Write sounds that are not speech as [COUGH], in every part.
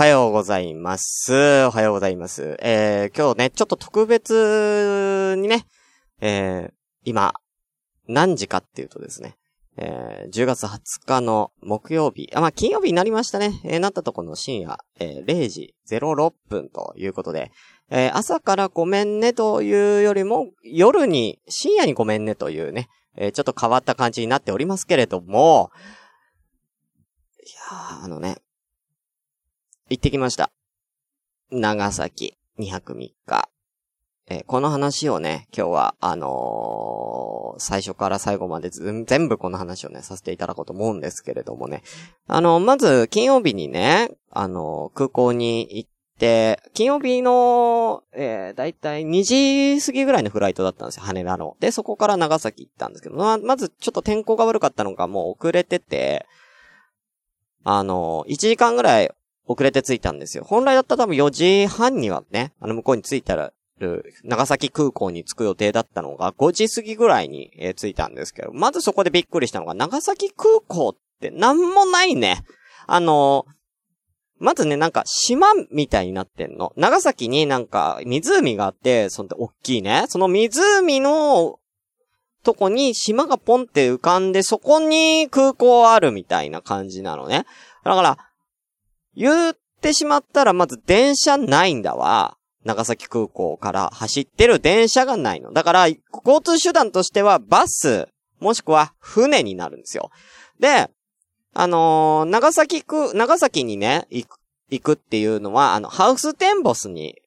おはようございます。おはようございます。えー、今日ね、ちょっと特別にね、えー、今、何時かっていうとですね、えー、10月20日の木曜日、あ、まあ、金曜日になりましたね。えー、なったとこの深夜、えー、0時06分ということで、えー、朝からごめんねというよりも、夜に、深夜にごめんねというね、えー、ちょっと変わった感じになっておりますけれども、いやー、あのね、行ってきました。長崎、2泊3日。えー、この話をね、今日は、あのー、最初から最後まで全部この話をね、させていただこうと思うんですけれどもね。あのー、まず、金曜日にね、あの空港に行って、金曜日の、えー、だいたい2時過ぎぐらいのフライトだったんですよ、羽田の。で、そこから長崎行ったんですけど、ま、まずちょっと天候が悪かったのがもう遅れてて、あの1時間ぐらい遅れて着いたんですよ。本来だったら多分4時半にはね、あの向こうに着いたら、長崎空港に着く予定だったのが5時過ぎぐらいに、着いたんですけど、まずそこでびっくりしたのが、長崎空港ってなんもないね。あの、まずね、なんか島みたいになってんの。長崎になんか湖があって、そんで大きいね。その湖のとこに島がポンって浮かんで、そこに空港あるみたいな感じなのね。だから、言ってしまったらまず電車ないんだわ。長崎空港から走ってる電車がないの。だから、交通手段としてはバス、もしくは船になるんですよ。で、あのー、長崎区、長崎にね、行く、行くっていうのは、あの、ハウステンボスに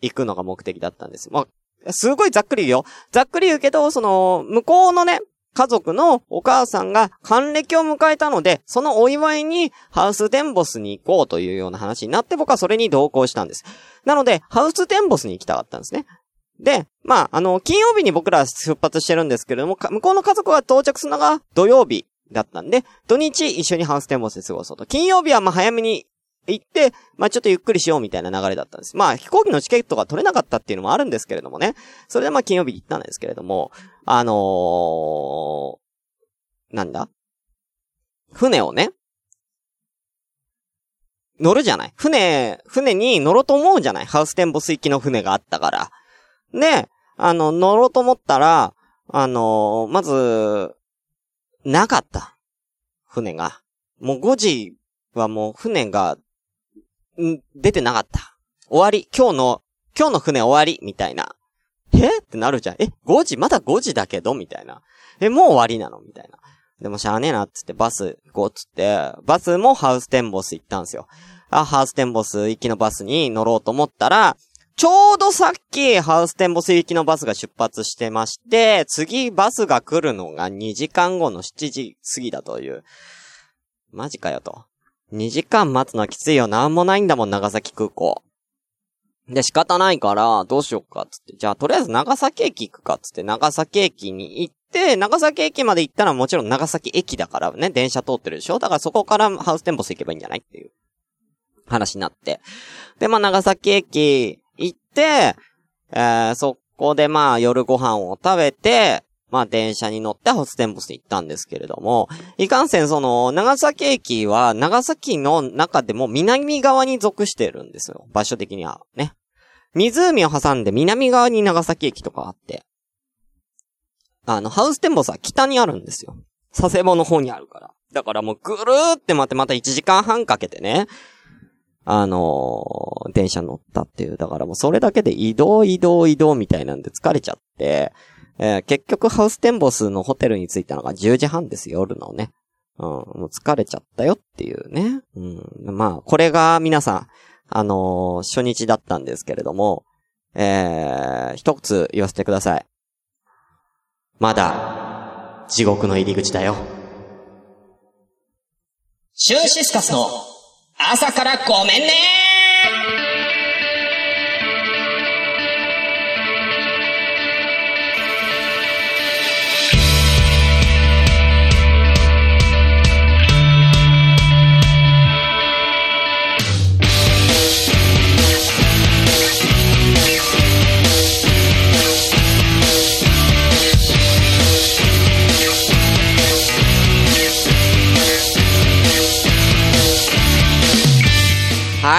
行くのが目的だったんです。まあ、すごいざっくり言うよ。ざっくり言うけど、その、向こうのね、家族のお母さんが還暦を迎えたので、そのお祝いにハウステンボスに行こうというような話になって僕はそれに同行したんです。なので、ハウステンボスに行きたかったんですね。で、まあ、あの、金曜日に僕ら出発してるんですけれども、向こうの家族が到着するのが土曜日だったんで、土日一緒にハウステンボスで過ごそうと。金曜日はま早めに行って、まあちょっとゆっくりしようみたいな流れだったんです。まあ飛行機のチケットが取れなかったっていうのもあるんですけれどもね。それでまあ金曜日行ったんですけれども、あのー、なんだ？船をね、乗るじゃない船、船に乗ろうと思うじゃないハウステンボス行きの船があったから。で、あの、乗ろうと思ったら、あのー、まず、なかった。船が。もう5時はもう船が、ん、出てなかった。終わり。今日の、今日の船終わりみたいな。え？ってなるじゃん。え ?5 時？まだ5時だけど？みたいな。え、もう終わりなの？みたいな。でもしゃあねえなつってバス行こうつって、バスもハウステンボス行ったんですよ。あ、ハウステンボス行きのバスに乗ろうと思ったら、ちょうどさっきハウステンボス行きのバスが出発してまして、次バスが来るのが2時間後の7時過ぎだという。マジかよと。2時間待つのはきついよ。なんもないんだもん、長崎空港。で、仕方ないから、どうしようか、つって。じゃあ、とりあえず長崎駅行くか、つって、長崎駅に行って、長崎駅まで行ったらもちろん長崎駅だからね、電車通ってるでしょだからそこからハウステンボス行けばいいんじゃないっていう話になって。で、まあ、長崎駅行って、えー、そこでまあ、夜ご飯を食べて、まあ、電車に乗ってハウステンボスに行ったんですけれども、いかんせんその、長崎駅は、長崎の中でも南側に属してるんですよ。場所的にはね。湖を挟んで南側に長崎駅とかあって。あの、ハウステンボスは北にあるんですよ。佐世保の方にあるから。だからもうぐるーって待ってまた1時間半かけてね、あのー、電車乗ったっていう。だからもうそれだけで移動移動移動みたいなんで疲れちゃって、えー、結局ハウステンボスのホテルに着いたのが10時半です、夜のね。うん、もう疲れちゃったよっていうね。うん。まあ、これが皆さん、あのー、初日だったんですけれども、えー、一つ言わせてください。まだ、地獄の入り口だよ。シューシスカスの朝からごめんね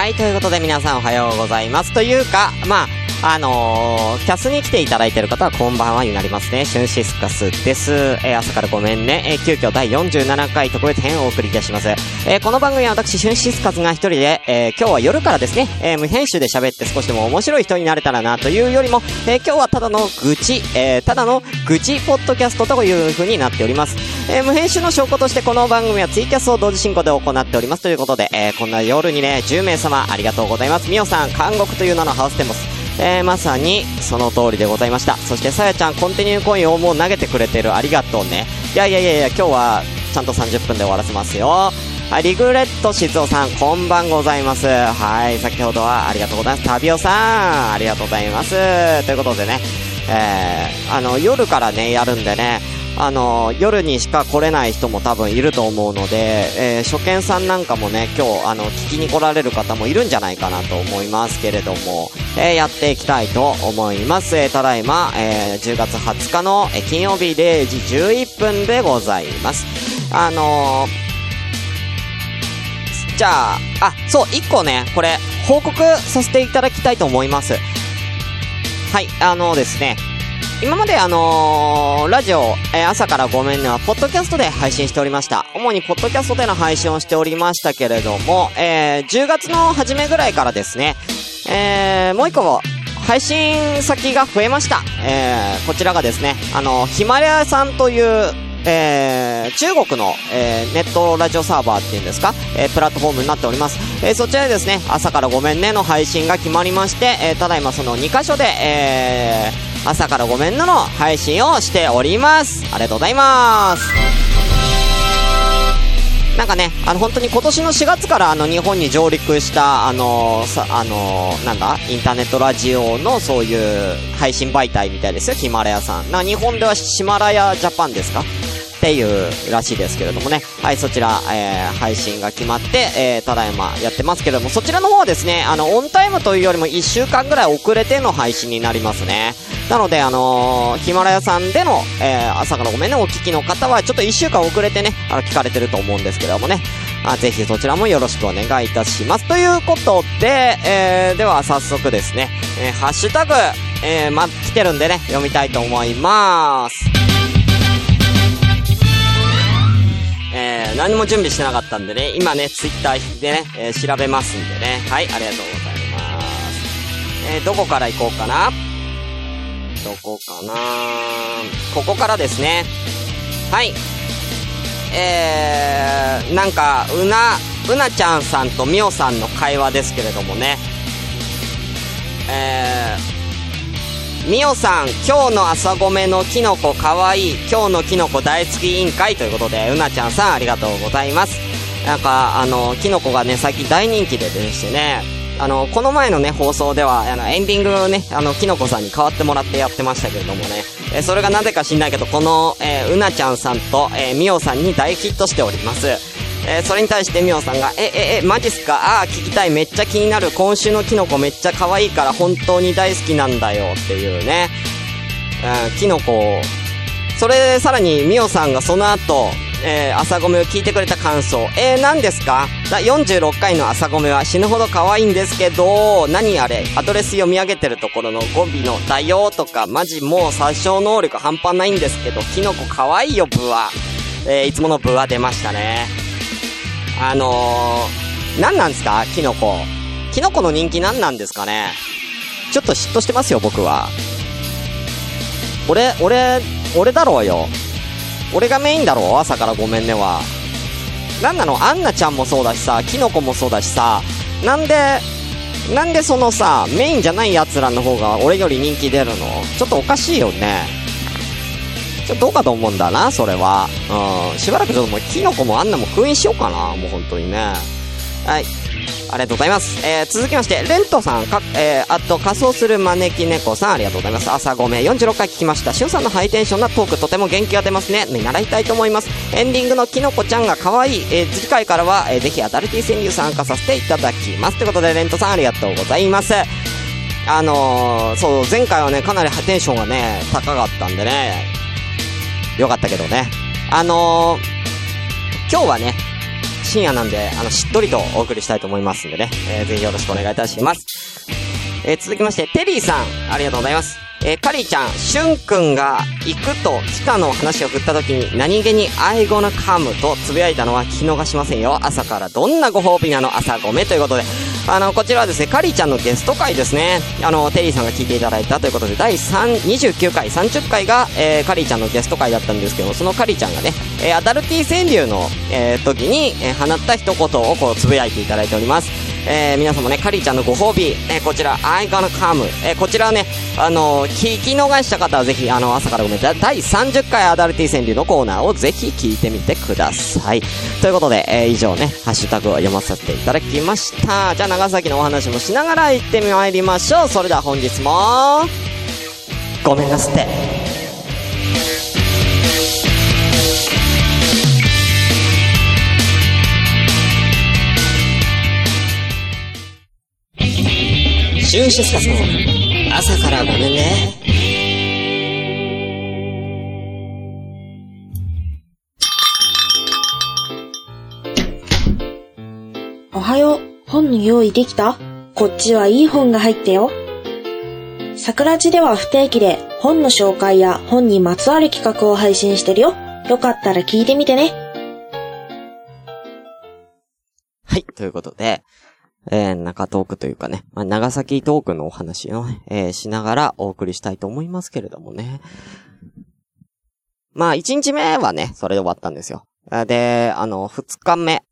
はい、ということで皆さんおはようございます。というか、まあ、あのー、キャスに来ていただいている方はこんばんはになりますね。シュンシスカスです。えー、朝からごめんね。えー、急遽第47回特別編をお送りいたします。え、この番組は私、シュンシスカスが一人で、え、今日は夜からですね、え、無編集で喋って少しでも面白い人になれたらなというよりも、え、今日はただの愚痴、え、ただの愚痴ポッドキャストという風になっております。え、無編集の証拠としてこの番組はツイキャスを同時進行で行っておりますということで、え、こんな夜にね、10名様ありがとうございます。みおさん、監獄という名のハウステンボス。えー、まさにその通りでございましたそしてさやちゃんコンティニューコインをもう投げてくれてるありがとうねいやいやいやいや今日はちゃんと30分で終わらせますよはい、リグレット静雄さん、こんばんございます。はい、先ほどはありがとうございます。タビオさん、ありがとうございます。ということでね、えー、あの、夜からね、やるんでね、あの、夜にしか来れない人も多分いると思うので、えー、初見さんなんかもね、今日、あの、聞きに来られる方もいるんじゃないかなと思いますけれども、えー、やっていきたいと思います。えー、ただいま、え10月20日の、え金曜日0時11分でございます。あのじゃあ、あ、そう、1個ね、これ、報告させていただきたいと思います。はい、あのですね、今まであのー、ラジオ、えー、朝からごめんねは、ポッドキャストで配信しておりました。主にポッドキャストでの配信をしておりましたけれども、えー、10月の初めぐらいからですね、えー、もう一個、配信先が増えました。えー、こちらがですね、あの、ヒマラヤさんという、えー、中国の、えー、ネットラジオサーバーっていうんですか、えー、プラットフォームになっております。えー、そちらでですね、朝からごめんねの配信が決まりまして、えー、ただいまその2箇所で、えー、朝からごめんなの配信をしております。ありがとうございます。なんかね、あの、本当に今年の4月からあの、日本に上陸した、あのさ、あのなんだ、インターネットラジオのそういう配信媒体みたいですよ、ヒマラヤさん。な、日本ではシマラヤジャパンですか？っていうらしいですけれどもね。はい、そちら、えー、配信が決まって、えー、ただいまやってますけれども、そちらの方はですね、あの、オンタイムというよりも1週間ぐらい遅れての配信になりますね。なので、あのー、ヒマラヤさんでの、えー、朝からごめんね、お聞きの方は、ちょっと1週間遅れてね、あの、聞かれてると思うんですけどもね。あぜひそちらもよろしくお願いいたします。ということで、えー、では早速ですね、えー、ハッシュタグ、えー、ま、来てるんでね、読みたいと思います。何も準備してなかったんでね、今ね、ツイッターでね、えー、調べますんでね。はい、ありがとうございます。えー、どこから行こうかな？どこかな？ここからですね。はい。えー、なんか、うな、うなちゃんさんとみおさんの会話ですけれどもね。えー、みおさん、今日の朝ごめのきのこかわいい。今日のきのこ大好き委員会ということで、うなちゃんさんありがとうございます。なんか、あの、きのこがね、最近大人気ででしてね、あの、この前のね、放送では、あの、エンディングをね、あの、きのこさんに代わってもらってやってましたけれどもね、えそれがなぜか知んないけど、この、えー、うなちゃんさんと、えー、みおさんに大ヒットしております。えー、それに対してみおさんが、え、え、え、マジっすか？ああ、聞きたい。めっちゃ気になる。今週のキノコめっちゃ可愛いから本当に大好きなんだよっていうね。うん、キノコ。それでさらにみおさんがその後、えー、朝ごめを聞いてくれた感想。えー、何ですか ?46 回の朝ごめは死ぬほど可愛いんですけど、何あれ？アドレス読み上げてるところの語尾のだよとか、マジもう殺傷能力半端ないんですけど、キノコ可愛いよ、ブワ。えー、いつものブワ出ましたね。あのー、何なんですか？キノコ。キノコの人気何なんですかね？ちょっと嫉妬してますよ、僕は。俺、俺、俺だろうよ。俺がメインだろう朝からごめんねは。なんなの？アンナちゃんもそうだしさ、キノコもそうだしさ、なんで、なんでそのさ、メインじゃない奴らの方が俺より人気出るの？ちょっとおかしいよね。ちょっとどうかと思うんだな、それは。うん。しばらくちょっともう、キノコもあんなも封印しようかな、もう本当にね。はい。ありがとうございます。えー、続きまして、レントさん、か、えー、あと、仮装する招き猫さん、ありがとうございます。朝ごめん、46回聞きました。しゅんさんのハイテンションなトーク、とても元気が出ますね。見習いたいと思います。エンディングのキノコちゃんが可愛い。えー、次回からは、えー、ぜひアダルティ川柳参加させていただきます。ということで、レントさん、ありがとうございます。あのー、そう、前回はね、かなりテンションがね、高かったんでね、よかったけどね。あのー、今日はね、深夜なんで、あの、しっとりとお送りしたいと思いますんでね。えー、ぜひよろしくお願いいたします。えー、続きまして、テリーさん、ありがとうございます。えー、カリーちゃん、しゅんくんが行くと地下の話を振った時に何気に愛語のカムと呟いたのは聞き逃しませんよ。朝からどんなご褒美なの？朝ごめということで。あの、こちらはですね、カリーちゃんのゲスト回ですね。あの、テリーさんが聞いていただいたということで、第、29回、30回が、えー、カリーちゃんのゲスト回だったんですけど、そのカリーちゃんがね、えー、アダルティ川柳の、えー、時に、えー、放った一言をこう、呟いていただいております。えー、皆さんもね、カリーちゃんのご褒美、えー、こちら、I gonna come、えー、こちらはね、あのー、聞き逃した方はぜひ、あの、朝からごめんなさい、第30回アダルティ川柳のコーナーをぜひ聞いてみてください。ということで、えー、以上ね、ハッシュタグを読ませていただきました。じゃあ、長崎のお話もしながら行ってまいりましょう。それでは本日も、ごめんなさって。シュンシスカスの朝からごめんね。おはよう。本の用意できた？こっちはいい本が入ったよ。桜地では不定期で本の紹介や本にまつわる企画を配信してるよ。よかったら聞いてみてね。はい、ということで、えー、中トークというかね、まあ、長崎トークのお話を、えー、しながらお送りしたいと思いますけれどもね。まあ、1日目はね、それで終わったんですよ。で、あの、2日目。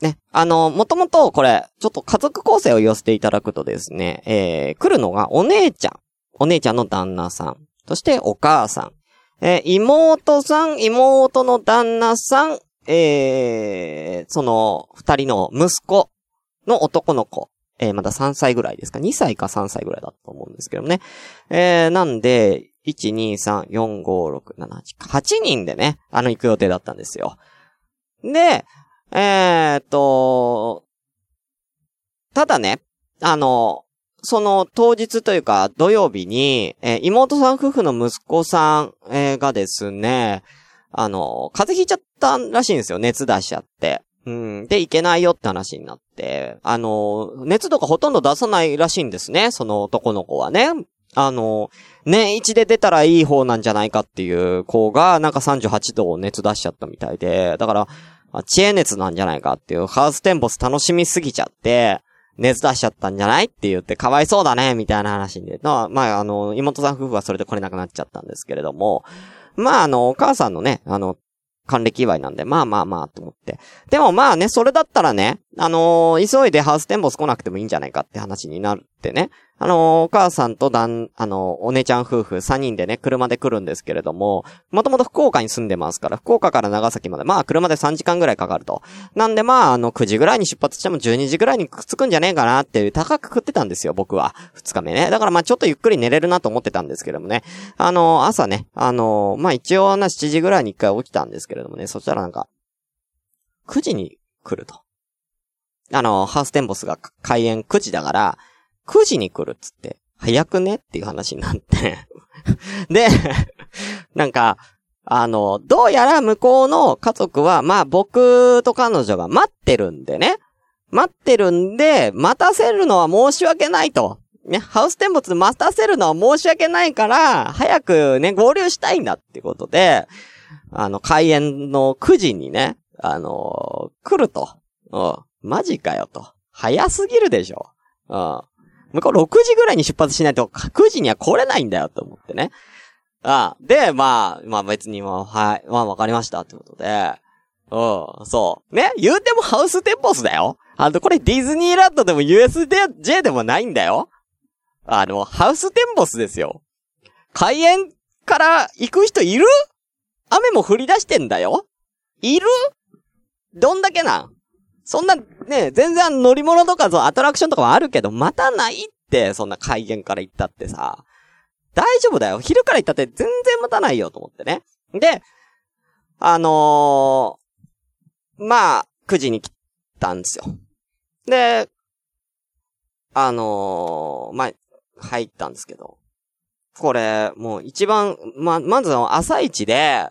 ね、あの、もともとこれ、ちょっと家族構成を寄せていただくとですね、えー、来るのがお姉ちゃん。お姉ちゃんの旦那さん。そしてお母さん。えー、妹さん、妹の旦那さん、えー、その、二人の息子の男の子。えー、まだ3歳ぐらいですか ?2 歳か3歳ぐらいだと思うんですけどね。えー、なんで、1、2、3、4、5、6、7、8、人でね、あの行く予定だったんですよ。で、えー、っと、ただね、あの、その当日というか土曜日に、えー、妹さん夫婦の息子さん、え、がですね、あの、風邪ひいちゃったらしいんですよ。熱出しちゃって。うん。で、いけないよって話になって、あの、熱とかほとんど出さないらしいんですね、その男の子はね。あの、年一で出たらいい方なんじゃないかっていう子が、なんか38度を熱出しちゃったみたいで、だから、知恵熱なんじゃないかっていう、ハウステンボス楽しみすぎちゃって、熱出しちゃったんじゃないって言って、かわいそうだね、みたいな話で、まあ、まあ、あの、妹さん夫婦はそれで来れなくなっちゃったんですけれども、まあ、あの、お母さんのね、あの、還暦祝いなんで、まあまあまあ、と思って。でもまあね、それだったらね、あのー、急いでハウステンボス来なくてもいいんじゃないかって話になるってね。あの、お母さんとだん、あの、お姉ちゃん夫婦3人でね、車で来るんですけれども、もともと福岡に住んでますから、福岡から長崎まで、まあ車で3時間ぐらいかかると。なんでまあ、あの、9時ぐらいに出発しても12時ぐらいにくっつくんじゃねえかなっていう高く食ってたんですよ、僕は。2日目ね。だからまあちょっとゆっくり寝れるなと思ってたんですけどもね。あの、朝ね、あの、まあ一応な7時ぐらいに1回起きたんですけれどもね、そしたらなんか、9時に来ると。あの、ハウステンボスが開園9時だから、9時に来るっつって。早くねっていう話になって [LAUGHS] で、なんか、あの、どうやら向こうの家族は、まあ僕と彼女が待ってるんでね。待ってるんで、待たせるのは申し訳ないと。ね、ハウステンボス待たせるのは申し訳ないから、早くね、合流したいんだってことで、あの、開園の9時にね、あの来ると。うん。マジかよと。早すぎるでしょ。うん。向こう6時ぐらいに出発しないと、9時には来れないんだよと思ってね。ああで、まあ、まあ別にもはい、まあわかりましたってことで、うん、そう。ね言うてもハウステンボスだよ。あの、これディズニーランドでも USJ でもないんだよ。あの、ハウステンボスですよ。開園から行く人いる？雨も降り出してんだよ。いる？どんだけなん？そんな、ね、全然乗り物とかアトラクションとかはあるけど、またないって、そんな開園から行ったってさ。大丈夫だよ。昼から行ったって全然待たないよと思ってね。で、あのー、まあ、9時に来たんですよ。で、あのー、まあ、入ったんですけど。これ、もう一番、ま、まず朝一で、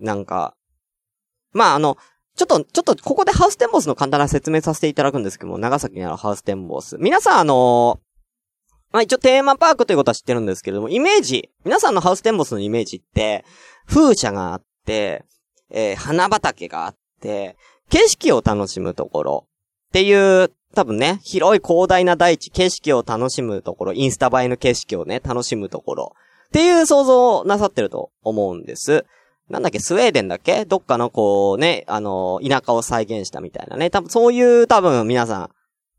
なんか、まあ、あの、ちょっと、ちょっと、ここでハウステンボスの簡単な説明させていただくんですけども、長崎にあるハウステンボス。皆さん、あのまあ、一応テーマパークということは知ってるんですけれども、イメージ、皆さんのハウステンボスのイメージって、風車があって、えー、花畑があって、景色を楽しむところっていう、多分ね、広い広大な大地、景色を楽しむところ、インスタ映えの景色をね、楽しむところっていう想像をなさってると思うんです。なんだっけ、スウェーデンだっけ？どっかのこうね、あの、田舎を再現したみたいなね。多分そういう多分皆さん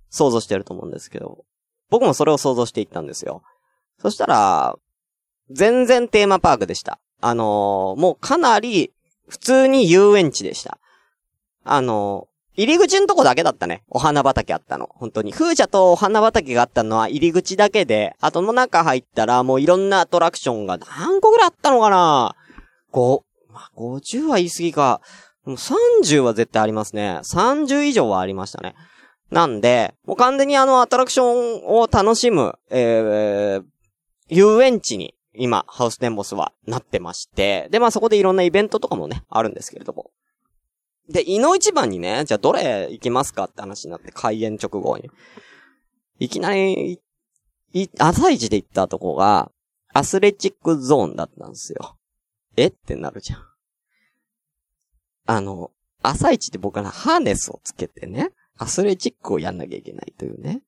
想像してると思うんですけど、僕もそれを想像していったんですよ。そしたら、全然テーマパークでした。あの、もうかなり普通に遊園地でした。あの、入り口のとこだけだったね。お花畑あったの。本当に。風車とお花畑があったのは入り口だけで、あとの中入ったらもういろんなアトラクションが何個ぐらいあったのかな ?5、まあ、50は言い過ぎか。もう30は絶対ありますね。30以上はありましたね。なんで、もう完全にあのアトラクションを楽しむ、えー、遊園地に今、ハウステンボスはなってまして、で、まあそこでいろんなイベントとかもね、あるんですけれども。で、井の一番にね、じゃあどれ行きますかって話になって、開園直後に。いきなり、い、朝一で行ったとこが、アスレチックゾーンだったんですよ。え？ってなるじゃん。あの、朝一って僕はハーネスをつけてね、アスレチックをやんなきゃいけないというね。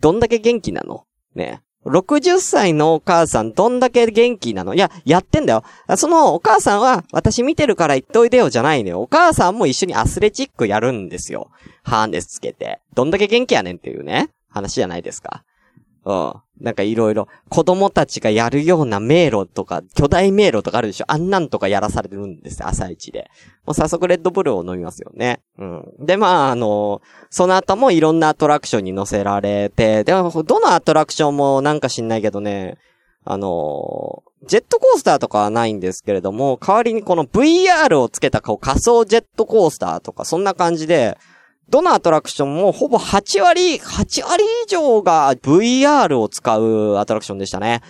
どんだけ元気なの？ね。60歳のお母さんどんだけ元気なの？いや、やってんだよ。そのお母さんは私見てるから言っといでよじゃないのよ。お母さんも一緒にアスレチックやるんですよ。ハーネスつけて。どんだけ元気やねんっていうね、話じゃないですか。うん。なんかいろいろ、子供たちがやるような迷路とか、巨大迷路とかあるでしょ？あんなんとかやらされてるんですよ、朝一で。もう早速レッドブルを飲みますよね。うん。で、まあ、あの、その後もいろんなアトラクションに乗せられて、でも、どのアトラクションもなんか知んないけどね、あの、ジェットコースターとかはないんですけれども、代わりにこの VR をつけた仮想ジェットコースターとか、そんな感じで、どのアトラクションもほぼ8割、8割以上が VR を使うアトラクションでしたね。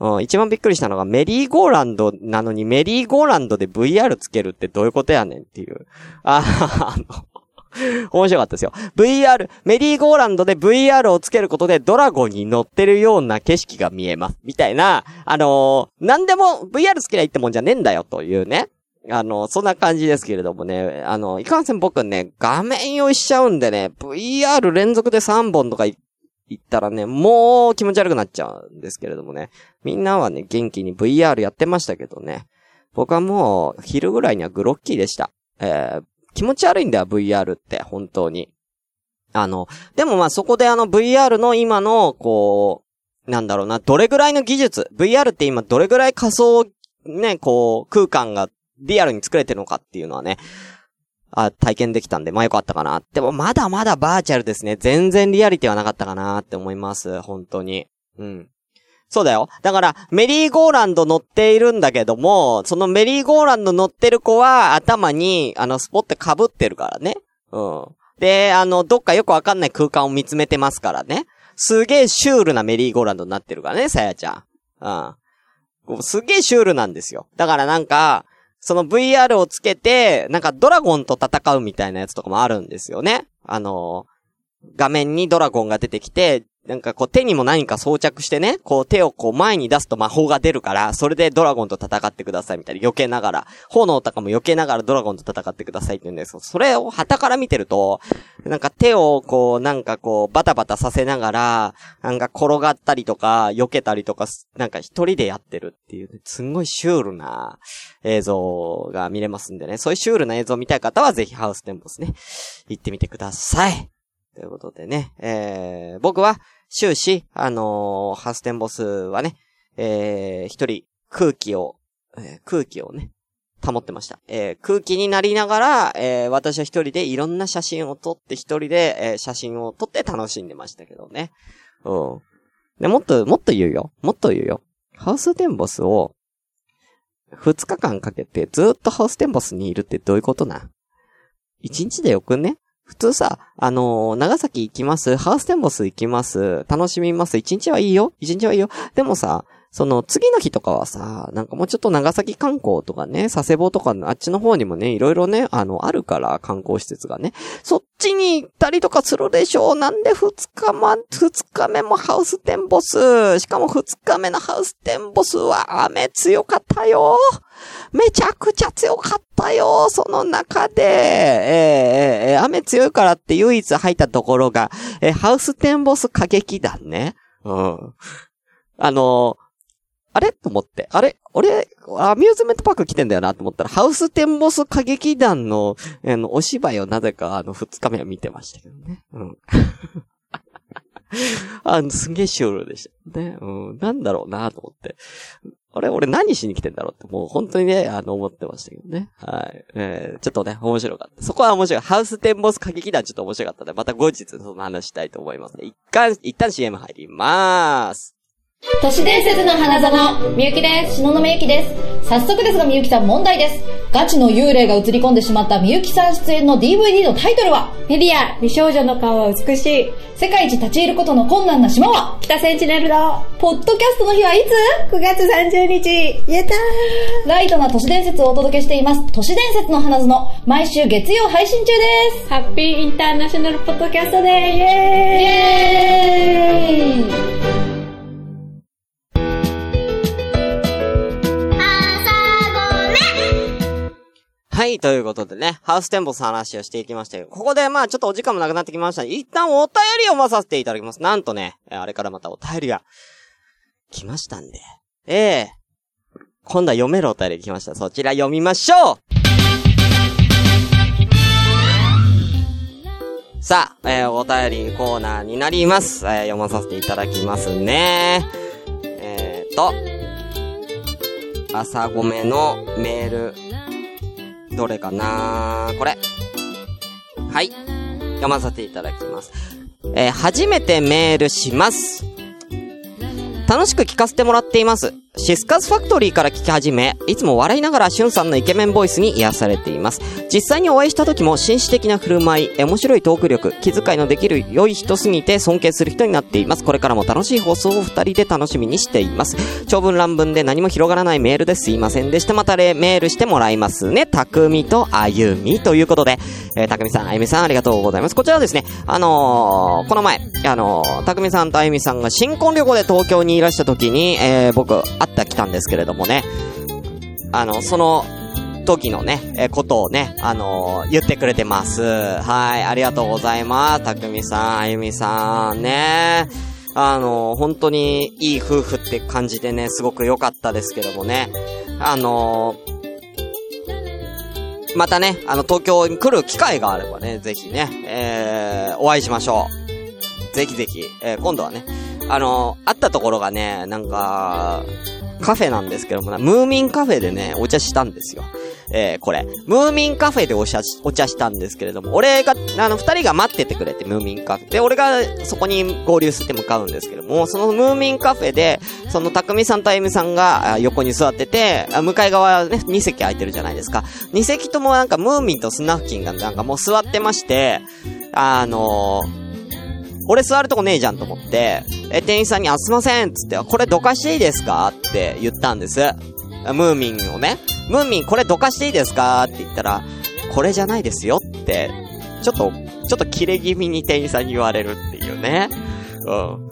うん、一番びっくりしたのがメリーゴーランドなのにメリーゴーランドで VR つけるってどういうことやねんっていう。あ、あの、面白かったですよ。VR、メリーゴーランドで VR をつけることでドラゴンに乗ってるような景色が見えます。みたいな、あのー、何でも VR つけりゃいいってもんじゃねえんだよというね。あの、そんな感じですけれどもね、あの、いかんせん僕ね、画面用意しちゃうんでね、VR 連続で3本とか言ったらね、もう気持ち悪くなっちゃうんですけれどもね。みんなはね、元気に VR やってましたけどね。僕はもう、昼ぐらいにはグロッキーでした。えー、気持ち悪いんだよ、VR って、本当に。あの、でもまあそこであの VR の今の、こう、なんだろうな、どれぐらいの技術、VR って今どれぐらい仮想、ね、こう、空間がリアルに作れてるのかっていうのはね、あ、体験できたんで、まあよかったかな。でもまだまだバーチャルですね。全然リアリティはなかったかなって思います。本当に。うん。そうだよ。だから、メリーゴーランド乗っているんだけども、そのメリーゴーランド乗ってる子は頭に、あの、スポット被ってるからね。うん。で、あの、どっかよくわかんない空間を見つめてますからね。すげえシュールなメリーゴーランドになってるからね、さやちゃん。うん。すげえシュールなんですよ。だからなんか、その VR をつけて、なんかドラゴンと戦うみたいなやつとかもあるんですよね。あの画面にドラゴンが出てきて、なんかこう手にも何か装着してね、こう手をこう前に出すと魔法が出るから、それでドラゴンと戦ってくださいみたいな、避けながら、炎とかも避けながらドラゴンと戦ってくださいって言うんですけど、それを旗から見てると、なんか手をこう、なんかこう、バタバタさせながら、なんか転がったりとか、避けたりとか、なんか一人でやってるっていう、ねすんごいシュールな映像が見れますんでね、そういうシュールな映像を見たい方はぜひハウステンボスね、行ってみてください。ということでね、えー、僕は、終始、あのー、ハステンボスはね、えー、一人空気を、えー、空気をね、保ってました。えー、空気になりながら、えー、私は一人でいろんな写真を撮って一人で、えー、写真を撮って楽しんでましたけどね。うん。で、もっと、もっと言うよ。もっと言うよ。ハウステンボスを、二日間かけてずっとハウステンボスにいるってどういうことな一日でよくね？普通さ、あのー、長崎行きます、ハウステンボス行きます、楽しみます、一日はいいよ？一日はいいよ？でもさ、その次の日とかはさ、なんかもうちょっと長崎観光とかね、佐世保とかのあっちの方にもね、いろいろね、あの、あるから観光施設がね。そっちに行ったりとかするでしょう。なんで二日ま、二日目もハウステンボス。しかも二日目のハウステンボスは雨強かったよ。めちゃくちゃ強かったよ。その中で、えー、え、雨強いからって唯一入ったところが、えー、ハウステンボス歌劇団ね。うん。あのーあれ？と思って。あれ？俺、アミューズメントパーク来てんだよなと思ったら、ハウステンボス歌劇団の、あの、お芝居をなぜか、あの、二日目は見てましたけどね。うん。[LAUGHS] あの、すげえシュールでしたね。うん。なんだろうなと思って。あれ？俺何しに来てんだろうって、もう本当にね、あの、思ってましたけどね。はい。えー、ちょっとね、面白かった。そこは面白い。ハウステンボス歌劇団ちょっと面白かったので、また後日その話したいと思います、一旦、一旦 CM 入りまーす。都市伝説の花園、みゆきです。篠野みゆきです。早速ですがみゆきさん問題です。ガチの幽霊が映り込んでしまったみゆきさん出演の DVD のタイトルは？メディア、美少女の顔は美しい。世界一立ち入ることの困難な島は？北センチネルド。ポッドキャストの日はいつ ?9 月30日。やったーライトな都市伝説をお届けしています。都市伝説の花園、毎週月曜配信中です。ハッピーインターナショナルポッドキャストでイェーイイェーイはい、ということでね、ハウステンボスの話をしていきましたけど、ここでまあちょっとお時間もなくなってきました一旦お便りを読まさせていただきます。なんとね、あれからまたお便りが来ましたんで、ええー、今度は読めるお便り来ました。そちら読みましょうさあ、えー、お便りコーナーになります。えー、読まさせていただきますね。えーと、朝ごめのメール、どれかな？これ。はい。読ませていただきます。えー、初めてメールします。楽しく聞かせてもらっています。シスカスファクトリーから聞き始め、いつも笑いながらしゅんさんのイケメンボイスに癒されています。実際にお会いした時も紳士的な振る舞い、面白いトーク力、気遣いのできる良い人すぎて尊敬する人になっています。これからも楽しい放送を二人で楽しみにしています。長文乱文で何も広がらないメールですいませんでした。またメールしてもらいますね。たくみとあゆみということで、えー、たくみさん、あゆみさんありがとうございます。こちらはですね、あのー、この前、あのー、たくみさんとあゆみさんが新婚旅行で東京にいらした時に、えー、僕、った来たんですけれどもね、あの、その時のね、えことをね、あのー、言ってくれてます。はい、ありがとうございます。たくみさん、あゆみさん、ね。あの、本当にいい夫婦って感じでね、すごく良かったですけどもね。あの、またね、あの、東京に来る機会があればね、ぜひね、えー、お会いしましょう。ぜひぜひ、え、今度はね、あの会ったところがね、なんか、カフェなんですけどもな、ムーミンカフェでね、お茶したんですよ。えー、これ。ムーミンカフェでお茶、お茶したんですけれども、俺が、あの、二人が待っててくれて、ムーミンカフェ。で、俺がそこに合流して向かうんですけども、そのムーミンカフェで、その匠さんとあゆみさんが横に座ってて、向かい側ね、二席空いてるじゃないですか。二席ともなんかムーミンとスナフキンがなんかもう座ってまして、あのー俺座るとこねえじゃんと思って、え、店員さんに、あ、すいませんつって、これどかしていいですか？って言ったんです。ムーミンをね。ムーミン、これどかしていいですか？って言ったら、これじゃないですよって、ちょっと、ちょっとキレ気味に店員さんに言われるっていうね。うん。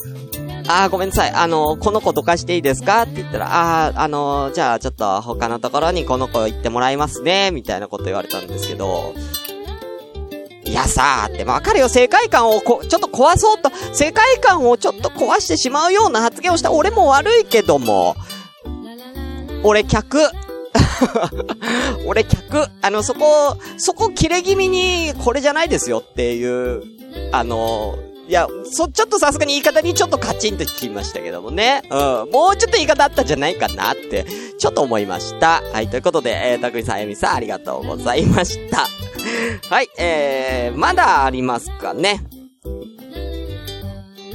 あー、ごめんなさい。あの、この子どかしていいですか？って言ったら、あー、あのじゃあちょっと他のところにこの子行ってもらいますね、みたいなこと言われたんですけど、いやさーって、わかるよ、世界観をこ、ちょっと壊そうと、世界観をちょっと壊してしまうような発言をした俺も悪いけども、俺客、[LAUGHS] 俺客、あの、そこ、そこ切れ気味に、これじゃないですよっていう、あの、いや、そ、ちょっとさすがに言い方にちょっとカチンと聞きましたけどもね。うん。もうちょっと言い方あったんじゃないかなって、ちょっと思いました。はい、ということで、えー、たくみさん、あゆみさん、ありがとうございました。はい、えー、まだありますかね？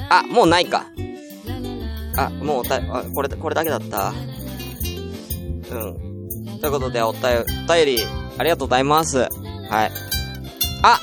あ、もうないか。あ、もうた、あ、これ、これだけだった。うん。ということで、おたよ、お便り、ありがとうございます。はい。あ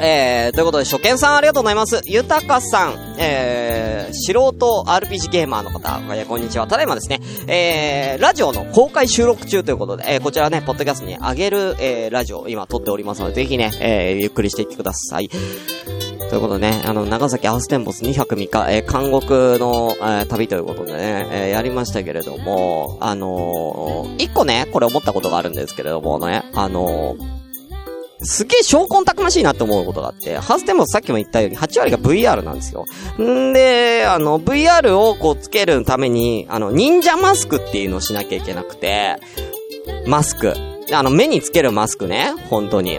えー、ということで、初見さんありがとうございます。ゆたかさん、えー、素人 RPG ゲーマーの方、えーこんにちは。ただいまですね、えー、ラジオの公開収録中ということで、えー、こちらね、ポッドキャストに上げる、えー、ラジオ、今撮っておりますので、ぜひね、えー、ゆっくりしていってください。ということでね、あの、長崎ハウステンボス2泊3日、えー、監獄の、えー旅ということでね、えーやりましたけれども、あのー、一個ね、これ思ったことがあるんですけれどもね、あのーすげえ証拠たくましいなって思うことがあって、ハステンボスさっきも言ったように8割が VR なんですよ。んで、あの、VR をこうつけるために、あの、忍者マスクっていうのをしなきゃいけなくて、マスク。あの、目につけるマスクね、本当に。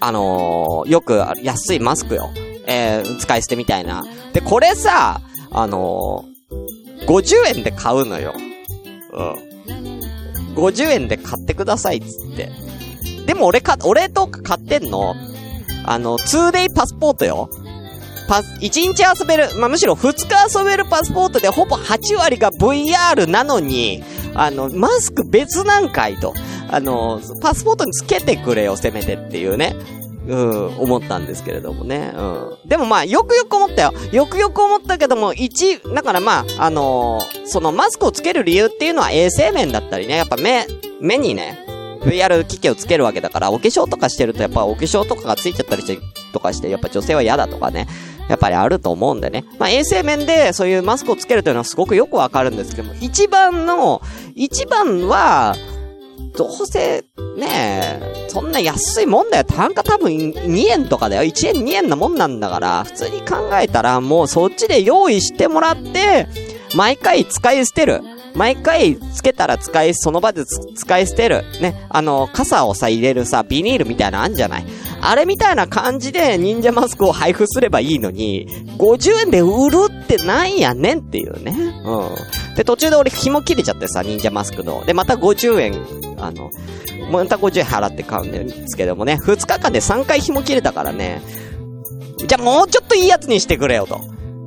あのーよく安いマスクよ。えー、使い捨てみたいな。で、これさ、あのー50円で買うのよ。うん。50円で買ってくださいっつって。でも俺か、俺とか買ってんの、あの、2day パスポートよ。パス、1日遊べる、まあ、むしろ2日遊べるパスポートでほぼ8割が VR なのに、あの、マスク別なんかいと。あの、パスポートにつけてくれよ、せめてっていうね。うん、思ったんですけれどもね。うん。でもまあ、よくよく思ったよ。よくよく思ったけども、一、だからまあ、あのーそのマスクをつける理由っていうのは衛生面だったりね、やっぱ目、目にね、VR 機器をつけるわけだから、お化粧とかしてるとやっぱお化粧とかがついちゃったりして、とかして、やっぱ女性は嫌だとかね、やっぱりあると思うんでね。まあ衛生面でそういうマスクをつけるというのはすごくよくわかるんですけども、一番の、一番は、どうせ、ねえ、そんな安いもんだよ。単価多分2円とかだよ。1円2円なもんなんだから、普通に考えたらもうそっちで用意してもらって、毎回使い捨てる。毎回つけたら使い、その場で使い捨てる。ね。あの、傘をさ、入れるさ、ビニールみたいなのあんじゃない？あれみたいな感じで忍者マスクを配布すればいいのに、50円で売るってなんやねんっていうね。うん。で、途中で俺紐切れちゃってさ、忍者マスクの。で、また50円、あの、また50円払って買うんですけどもね、2日間で3回紐切れたからね、じゃあもうちょっといいやつにしてくれよと。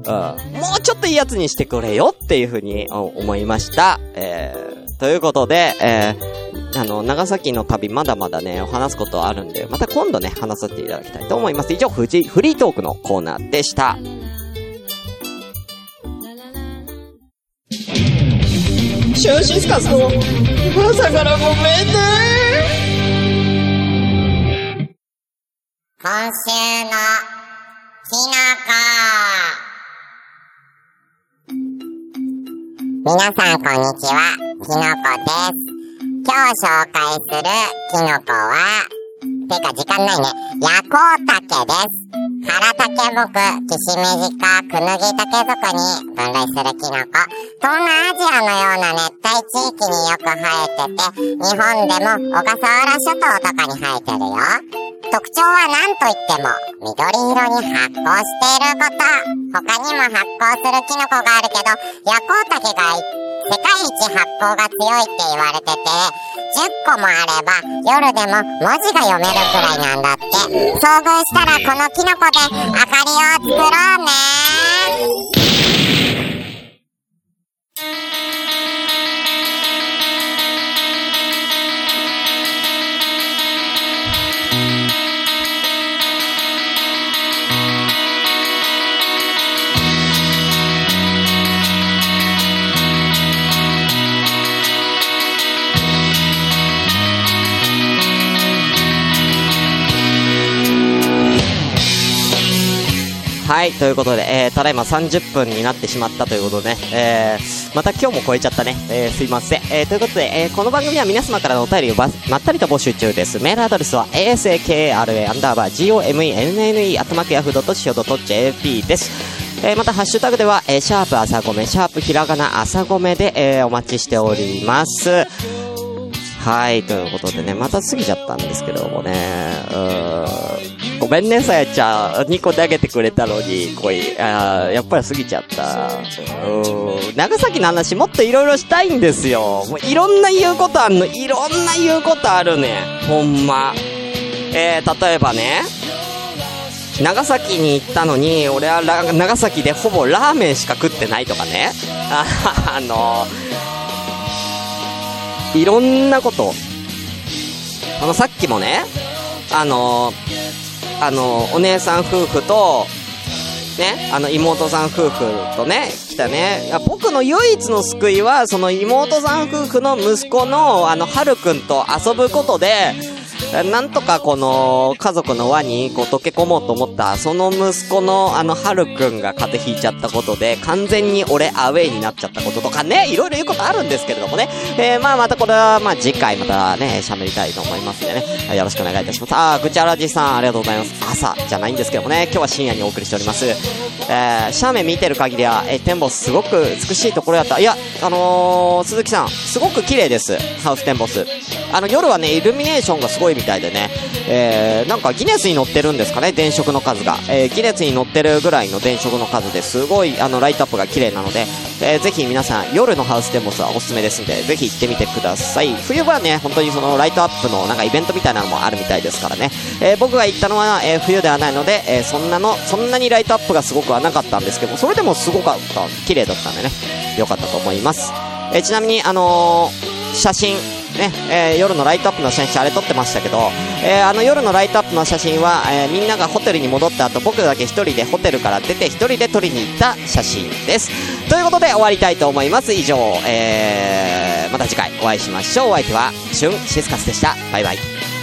うん。もうちょっといいやつにしてくれよっていうふうにお思いました。えー、ということで、えー、あの、長崎の旅まだまだね、話すことあるんで、また今度ね、話させていただきたいと思います。以上、フジ、フリートークのコーナーでした。シュンシスカスの朝からごめんね今週のきのこ。皆さんこんにちは、きのこです。今日紹介するきのこは、てか時間ないね、夜光竹です。原竹木、キシメジ科、クヌギタケ属に分類するキノコ。東南アジアのような熱帯地域によく生えてて、日本でも小笠原諸島とかに生えてるよ。特徴は何といっても、緑色に発光していること。他にも発光するキノコがあるけど、夜光竹が世界一発光が強いって言われてて、10個もあれば夜でも文字が読めるくらいなんだって。遭遇したらこのキノコで明かりを作ろうね。はい、ということで、えー、ただいま30分になってしまったということでね、えー、また今日も超えちゃったね、えー、すいません。えー、ということで、えー、この番組は皆様からのお便りをばまったりと募集中です。メールアドレスは asakara アンダーバー gomenne アットマークヤフー .co.jp です。えー、また、ハッシュタグでは、えー、シャープ朝ごめ、シャープひらがな朝ごめで、えー、お待ちしております。はい、ということでね、また過ぎちゃったんですけどもね、うーん、ごめんね、さやちゃん。2個投げてくれたのに、恋。あやっぱり過ぎちゃった。うん、長崎の話もっといろいろしたいんですよ。もういろんな言うことあんの、いろんな言うことあるね。ほんま。えー、例えばね、長崎に行ったのに、俺は長崎でほぼラーメンしか食ってないとかね。ああのいろんなこと。あの、さっきもね、あのあの、お姉さん夫婦と、ね、あの妹さん夫婦とね、来たね。僕の唯一の救いは、その妹さん夫婦の息子の、あの、はるくんと遊ぶことで、なんとかこの家族の輪にこう溶け込もうと思った、その息子のあの、はるくんが風邪ひいちゃったことで、完全に俺アウェイになっちゃったこととかね、いろいろ言うことあるんですけれどもね。えー、まあまたこれは、まあ次回またね、喋りたいと思いますんでね。よろしくお願いいたします。あー、ぐちゃらじさん、ありがとうございます。朝じゃないんですけどもね、今日は深夜にお送りしております。えー、斜面見てる限りは、えー、展望すごく美しいところだった。いや、あのー、鈴木さん、すごく綺麗です。ハウステンボス。あの、夜はね、イルミネーションがすごいみたいでね、えー、なんかギネスに乗ってるんですかね、電飾の数が。えー、ギネスに乗ってるぐらいの電飾の数ですごい、あの、ライトアップが綺麗なので、えー、ぜひ皆さん、夜のハウステンボスはおすすめですんで、ぜひ行ってみてください。冬場はね、本当にそのライトアップのなんかイベントみたいなのもあるみたいですからね。え、僕が行ったのは、え、冬ではないので、え、そんなの、そんなにライトアップがすごくはなかったんですけど、それでもすごかった、綺麗だったんでね、良かったと思います。え、ちなみに、あの、写真、ね、えー、夜のライトアップの写真あれ撮ってましたけど、えー、あの夜のライトアップの写真は、えー、みんながホテルに戻った後、僕だけ1人でホテルから出て1人で撮りに行った写真です。ということで終わりたいと思います。以上、え、また次回お会いしましょう。お相手は、シュンシスカスでした。バイバイ。